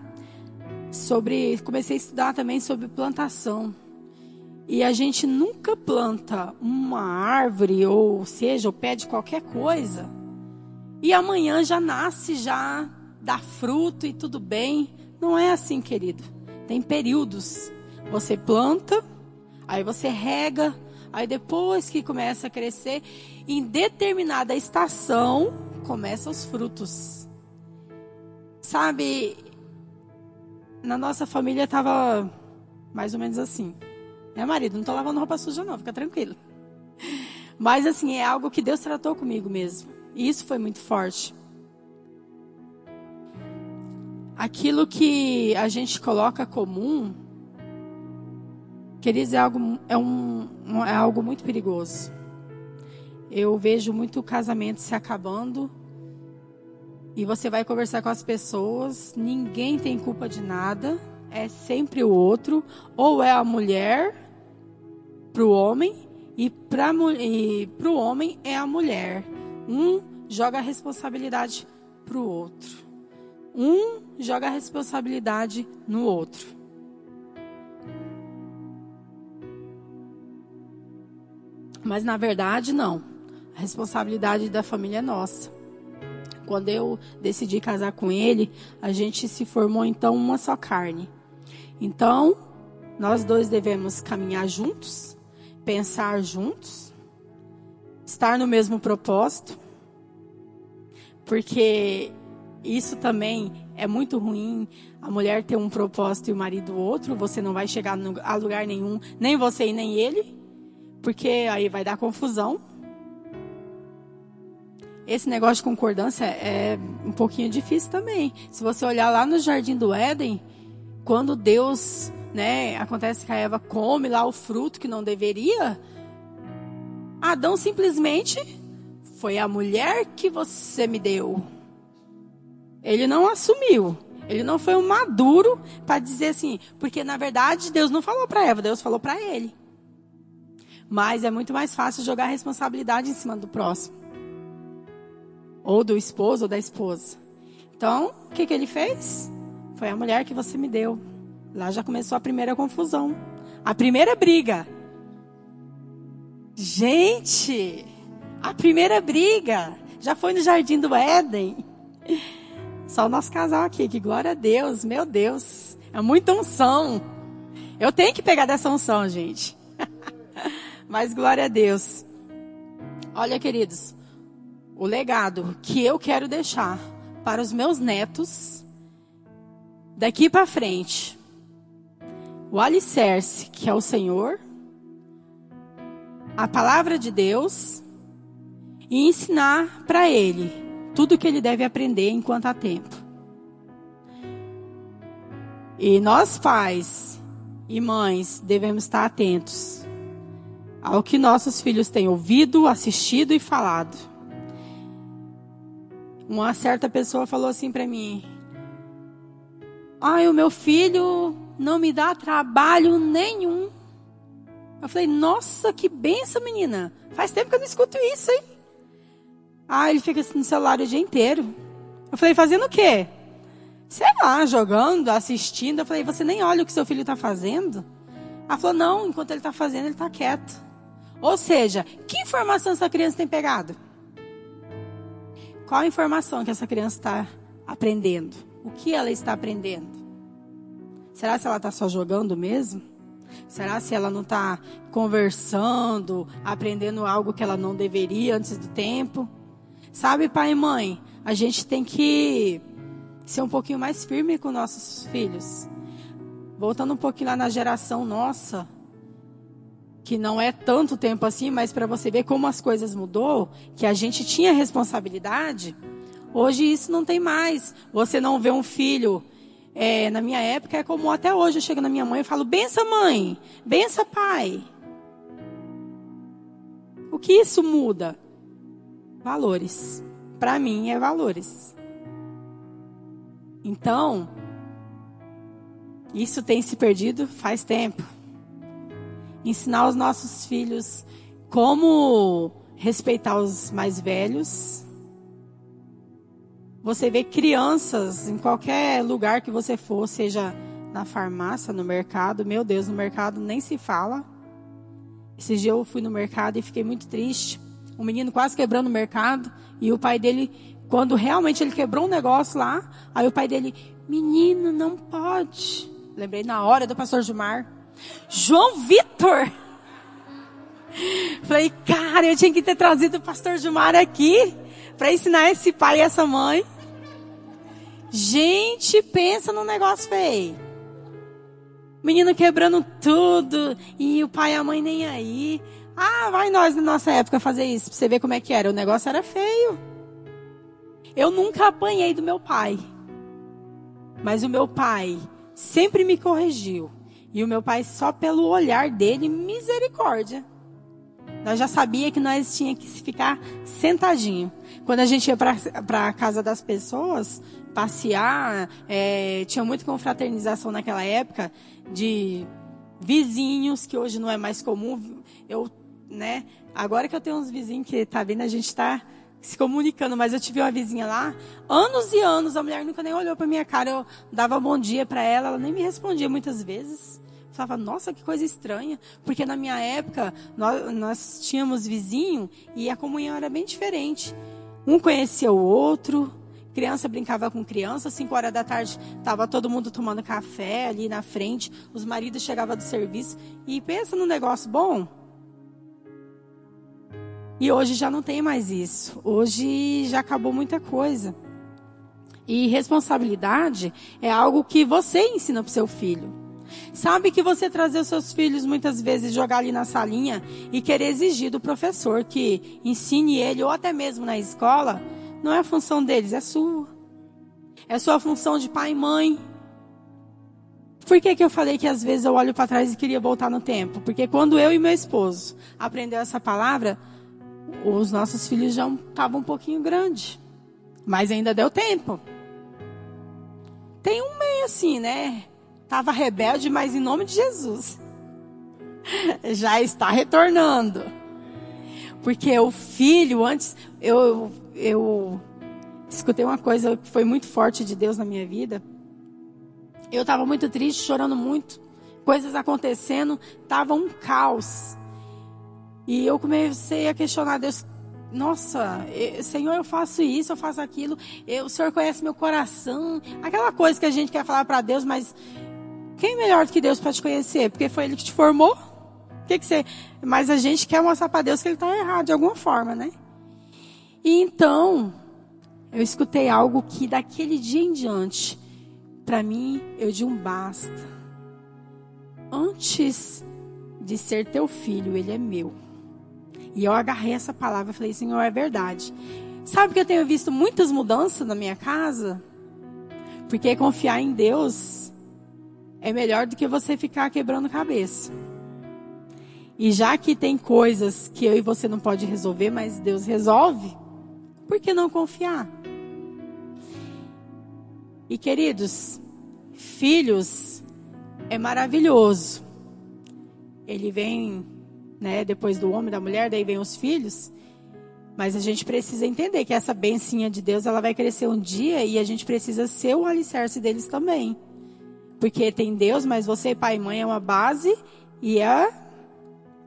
sobre, comecei a estudar também sobre plantação. E a gente nunca planta uma árvore, ou seja, o pé de qualquer coisa, e amanhã já nasce, já dá fruto e tudo bem. Não é assim, querido. Tem períodos. Você planta, aí você rega, aí depois que começa a crescer, em determinada estação, começam os frutos. Sabe, na nossa família estava mais ou menos assim. É, marido, não tô lavando roupa suja não, fica tranquilo. Mas assim, é algo que Deus tratou comigo mesmo. E isso foi muito forte. Aquilo que a gente coloca comum, queridos, é algo, é, um, é algo muito perigoso. Eu vejo muito casamento se acabando e você vai conversar com as pessoas, ninguém tem culpa de nada, é sempre o outro, ou é a mulher para o homem e para o homem é a mulher. Um joga a responsabilidade para o outro. Um joga a responsabilidade no outro. Mas na verdade, não. A responsabilidade da família é nossa. Quando eu decidi casar com ele, a gente se formou então uma só carne. Então, nós dois devemos caminhar juntos pensar juntos, estar no mesmo propósito, porque isso também é muito ruim. A mulher ter um propósito e o marido outro, você não vai chegar a lugar nenhum, nem você e nem ele, porque aí vai dar confusão. Esse negócio de concordância é um pouquinho difícil também. Se você olhar lá no Jardim do Éden, quando Deus né, acontece que a Eva come lá o fruto que não deveria, Adão simplesmente foi a mulher que você me deu. Ele não assumiu. Ele não foi um maduro para dizer assim, porque na verdade Deus não falou para Eva, Deus falou para ele. Mas é muito mais fácil jogar a responsabilidade em cima do próximo. Ou do esposo ou da esposa. Então, o que, que ele fez? Foi a mulher que você me deu. Lá já começou a primeira confusão. A primeira briga. Gente, a primeira briga já foi no jardim do Éden. Só o nosso casal aqui, que glória a Deus, meu Deus. É muita unção. Eu tenho que pegar dessa unção, gente. Mas glória a Deus. Olha, queridos, o legado que eu quero deixar para os meus netos daqui para frente o alicerce, que é o Senhor, a palavra de Deus, e ensinar para ele tudo que ele deve aprender enquanto há tempo. E nós, pais e mães, devemos estar atentos ao que nossos filhos têm ouvido, assistido e falado. Uma certa pessoa falou assim para mim: Ai, o meu filho não me dá trabalho nenhum. Eu falei, nossa, que benção, menina. Faz tempo que eu não escuto isso, hein? Ah, ele fica no celular o dia inteiro. Eu falei, fazendo o quê? Sei lá, jogando, assistindo. Eu falei, você nem olha o que seu filho está fazendo? Ela falou, não, enquanto ele está fazendo, ele está quieto. Ou seja, que informação essa criança tem pegado? Qual a informação que essa criança está aprendendo? O que ela está aprendendo? Será se ela está só jogando mesmo? Será se ela não está conversando, aprendendo algo que ela não deveria antes do tempo? Sabe, pai e mãe, a gente tem que ser um pouquinho mais firme com nossos filhos. Voltando um pouquinho lá na geração nossa, que não é tanto tempo assim, mas para você ver como as coisas mudou, que a gente tinha responsabilidade, hoje isso não tem mais. Você não vê um filho é, na minha época é como até hoje eu chego na minha mãe e falo: bença mãe, bença pai. O que isso muda? Valores. Para mim é valores. Então, isso tem se perdido faz tempo. Ensinar os nossos filhos como respeitar os mais velhos. Você vê crianças em qualquer lugar que você for, seja na farmácia, no mercado. Meu Deus, no mercado nem se fala. Esse dia eu fui no mercado e fiquei muito triste. O menino quase quebrando o mercado. E o pai dele, quando realmente ele quebrou um negócio lá, aí o pai dele, menino, não pode. Lembrei na hora do pastor Gilmar. João Vitor! Falei, cara, eu tinha que ter trazido o pastor Gilmar aqui para ensinar esse pai e essa mãe. Gente, pensa num negócio feio. Menino quebrando tudo e o pai e a mãe nem aí. Ah, vai nós na nossa época fazer isso pra você ver como é que era. O negócio era feio. Eu nunca apanhei do meu pai. Mas o meu pai sempre me corrigiu. E o meu pai, só pelo olhar dele, misericórdia. Nós já sabia que nós tinha que ficar sentadinho. Quando a gente ia para a casa das pessoas, passear, é, tinha muito confraternização naquela época de vizinhos, que hoje não é mais comum. Eu, né, agora que eu tenho uns vizinhos que tá vendo, a gente está se comunicando, mas eu tive uma vizinha lá, anos e anos, a mulher nunca nem olhou para minha cara, eu dava bom dia para ela, ela nem me respondia muitas vezes falava, nossa, que coisa estranha. Porque na minha época, nós, nós tínhamos vizinho e a comunhão era bem diferente. Um conhecia o outro, criança brincava com criança, 5 horas da tarde estava todo mundo tomando café ali na frente, os maridos chegavam do serviço e pensa num negócio bom. E hoje já não tem mais isso. Hoje já acabou muita coisa. E responsabilidade é algo que você ensina para seu filho. Sabe que você trazer os seus filhos muitas vezes jogar ali na salinha e querer exigir do professor que ensine ele ou até mesmo na escola, não é a função deles, é sua. É sua função de pai e mãe. Por que, que eu falei que às vezes eu olho para trás e queria voltar no tempo? Porque quando eu e meu esposo aprendeu essa palavra, os nossos filhos já estavam um pouquinho grandes. Mas ainda deu tempo. Tem um meio assim, né? Estava rebelde, mas em nome de Jesus. Já está retornando. Porque o filho, antes, eu, eu escutei uma coisa que foi muito forte de Deus na minha vida. Eu estava muito triste, chorando muito, coisas acontecendo, estava um caos. E eu comecei a questionar Deus, nossa, Senhor, eu faço isso, eu faço aquilo, eu, o Senhor conhece meu coração, aquela coisa que a gente quer falar para Deus, mas quem é melhor do que Deus para te conhecer? Porque foi Ele que te formou? Que que você... Mas a gente quer mostrar para Deus que Ele está errado de alguma forma, né? E então, eu escutei algo que daquele dia em diante, para mim, eu de um basta. Antes de ser teu filho, ele é meu. E eu agarrei essa palavra e falei, Senhor, é verdade. Sabe que eu tenho visto muitas mudanças na minha casa? Porque confiar em Deus é melhor do que você ficar quebrando cabeça. E já que tem coisas que eu e você não pode resolver, mas Deus resolve, por que não confiar? E queridos, filhos é maravilhoso. Ele vem, né, depois do homem, da mulher, daí vem os filhos. Mas a gente precisa entender que essa bencinha de Deus, ela vai crescer um dia e a gente precisa ser o alicerce deles também. Porque tem Deus, mas você, pai e mãe, é uma base e é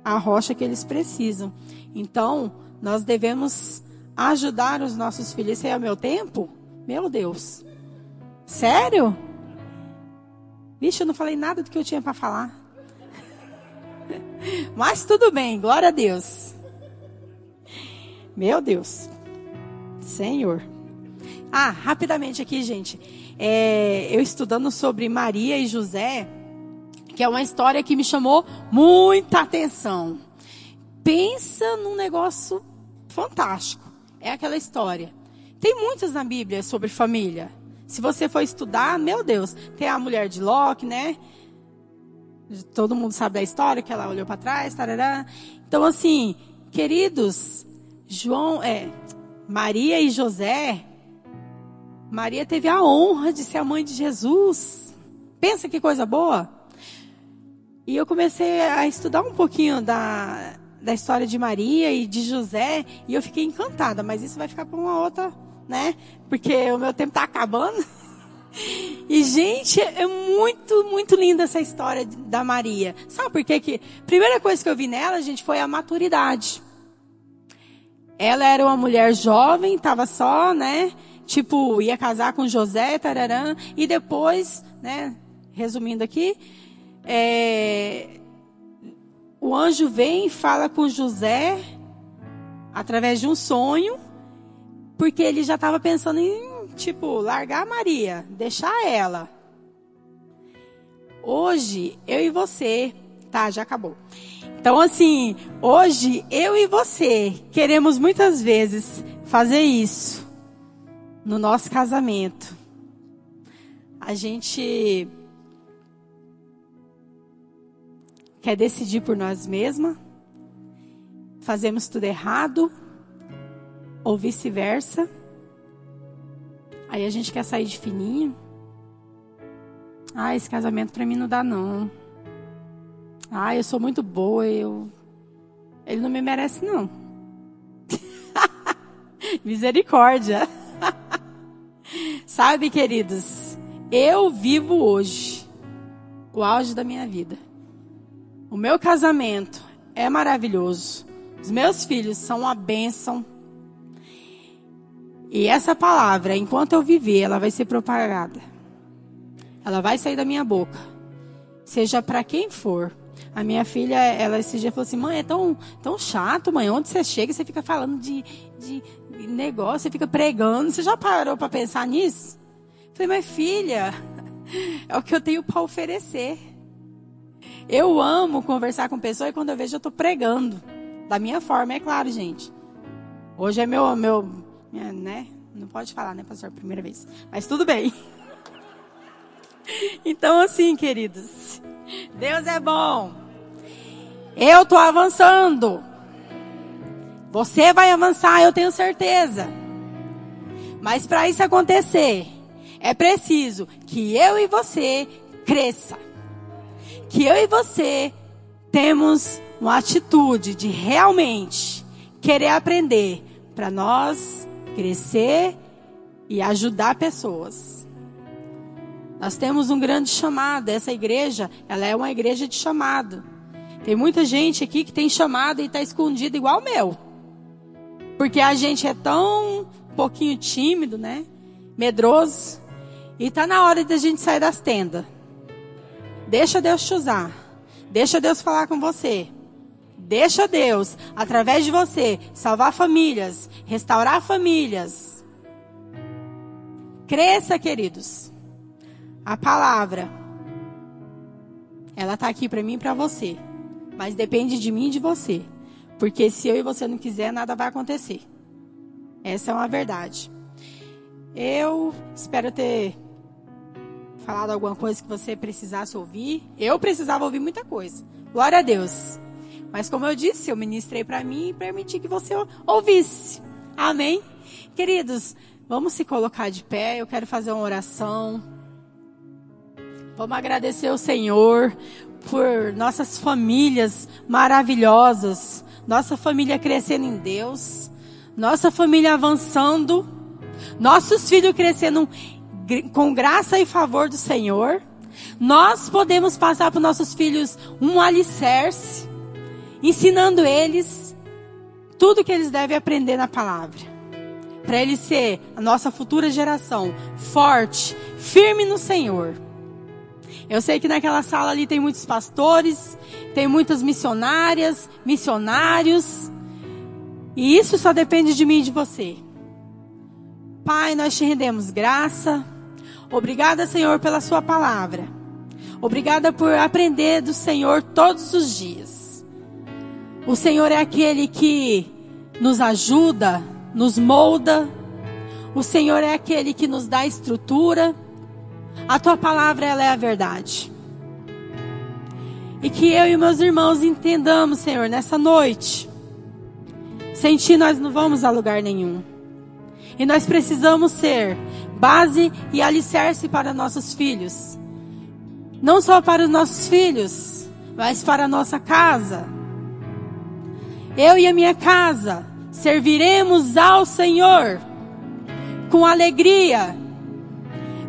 a rocha que eles precisam. Então, nós devemos ajudar os nossos filhos. Esse é o meu tempo? Meu Deus. Sério? Vixe, eu não falei nada do que eu tinha para falar. Mas tudo bem, glória a Deus. Meu Deus. Senhor. Ah, rapidamente aqui, gente é, eu estudando sobre Maria e José, que é uma história que me chamou muita atenção. Pensa num negócio fantástico. É aquela história. Tem muitas na Bíblia sobre família. Se você for estudar, meu Deus, tem a mulher de Locke, né? Todo mundo sabe da história, que ela olhou para trás, tarará. Então, assim, queridos, João, é, Maria e José Maria teve a honra de ser a mãe de Jesus. Pensa que coisa boa. E eu comecei a estudar um pouquinho da, da história de Maria e de José, e eu fiquei encantada, mas isso vai ficar para uma outra, né? Porque o meu tempo está acabando. E, gente, é muito, muito linda essa história da Maria. Sabe por quê? Que primeira coisa que eu vi nela, gente, foi a maturidade. Ela era uma mulher jovem, estava só, né? Tipo, ia casar com José, tararã, e depois, né? Resumindo aqui, é, o anjo vem e fala com José através de um sonho, porque ele já estava pensando em, tipo, largar a Maria, deixar ela. Hoje, eu e você, tá, já acabou. Então, assim, hoje, eu e você queremos muitas vezes fazer isso no nosso casamento. A gente quer decidir por nós mesmas, fazemos tudo errado, ou vice-versa. Aí a gente quer sair de fininho. Ah, esse casamento para mim não dá não. Ah, eu sou muito boa, eu ele não me merece não. Misericórdia. Sabe, queridos, eu vivo hoje o auge da minha vida. O meu casamento é maravilhoso. Os meus filhos são uma bênção. E essa palavra, enquanto eu viver, ela vai ser propagada. Ela vai sair da minha boca. Seja para quem for. A minha filha, ela esse dia falou assim: mãe, é tão, tão chato, mãe. Onde você chega, você fica falando de, de negócio, você fica pregando. Você já parou para pensar nisso? Falei, mas filha, é o que eu tenho para oferecer. Eu amo conversar com pessoas e quando eu vejo eu estou pregando. Da minha forma, é claro, gente. Hoje é meu, meu, né? Não pode falar, né, pastor? Primeira vez. Mas tudo bem. Então, assim, queridos. Deus é bom. Eu estou avançando. Você vai avançar, eu tenho certeza. Mas para isso acontecer, é preciso que eu e você cresça que eu e você temos uma atitude de realmente querer aprender para nós crescer e ajudar pessoas. Nós temos um grande chamado. Essa igreja, ela é uma igreja de chamado. Tem muita gente aqui que tem chamado e está escondido igual o meu. Porque a gente é tão pouquinho tímido, né? Medroso. E está na hora de a gente sair das tendas. Deixa Deus te usar. Deixa Deus falar com você. Deixa Deus, através de você, salvar famílias, restaurar famílias. Cresça, queridos. A palavra, ela está aqui para mim e para você. Mas depende de mim e de você. Porque se eu e você não quiser, nada vai acontecer. Essa é uma verdade. Eu espero ter falado alguma coisa que você precisasse ouvir. Eu precisava ouvir muita coisa. Glória a Deus. Mas como eu disse, eu ministrei para mim e permiti que você ouvisse. Amém? Queridos, vamos se colocar de pé. Eu quero fazer uma oração. Vamos agradecer ao Senhor por nossas famílias maravilhosas, nossa família crescendo em Deus, nossa família avançando, nossos filhos crescendo com graça e favor do Senhor, nós podemos passar para nossos filhos um alicerce, ensinando eles tudo que eles devem aprender na palavra. Para eles ser a nossa futura geração forte, firme no Senhor. Eu sei que naquela sala ali tem muitos pastores, tem muitas missionárias, missionários. E isso só depende de mim e de você. Pai, nós te rendemos graça. Obrigada, Senhor, pela Sua palavra. Obrigada por aprender do Senhor todos os dias. O Senhor é aquele que nos ajuda, nos molda. O Senhor é aquele que nos dá estrutura. A tua palavra ela é a verdade. E que eu e meus irmãos entendamos, Senhor, nessa noite. Sem ti nós não vamos a lugar nenhum. E nós precisamos ser base e alicerce para nossos filhos. Não só para os nossos filhos, mas para a nossa casa. Eu e a minha casa serviremos ao Senhor com alegria,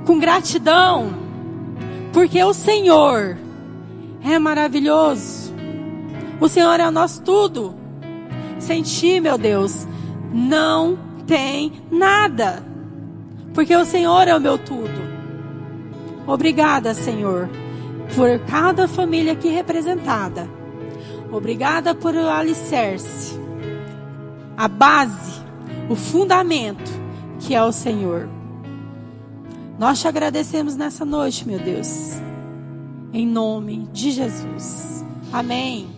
com gratidão, porque o Senhor é maravilhoso. O Senhor é o nosso tudo. Sem ti, meu Deus, não tem nada. Porque o Senhor é o meu tudo. Obrigada, Senhor, por cada família aqui representada. Obrigada por o alicerce, a base, o fundamento que é o Senhor. Nós te agradecemos nessa noite, meu Deus. Em nome de Jesus. Amém.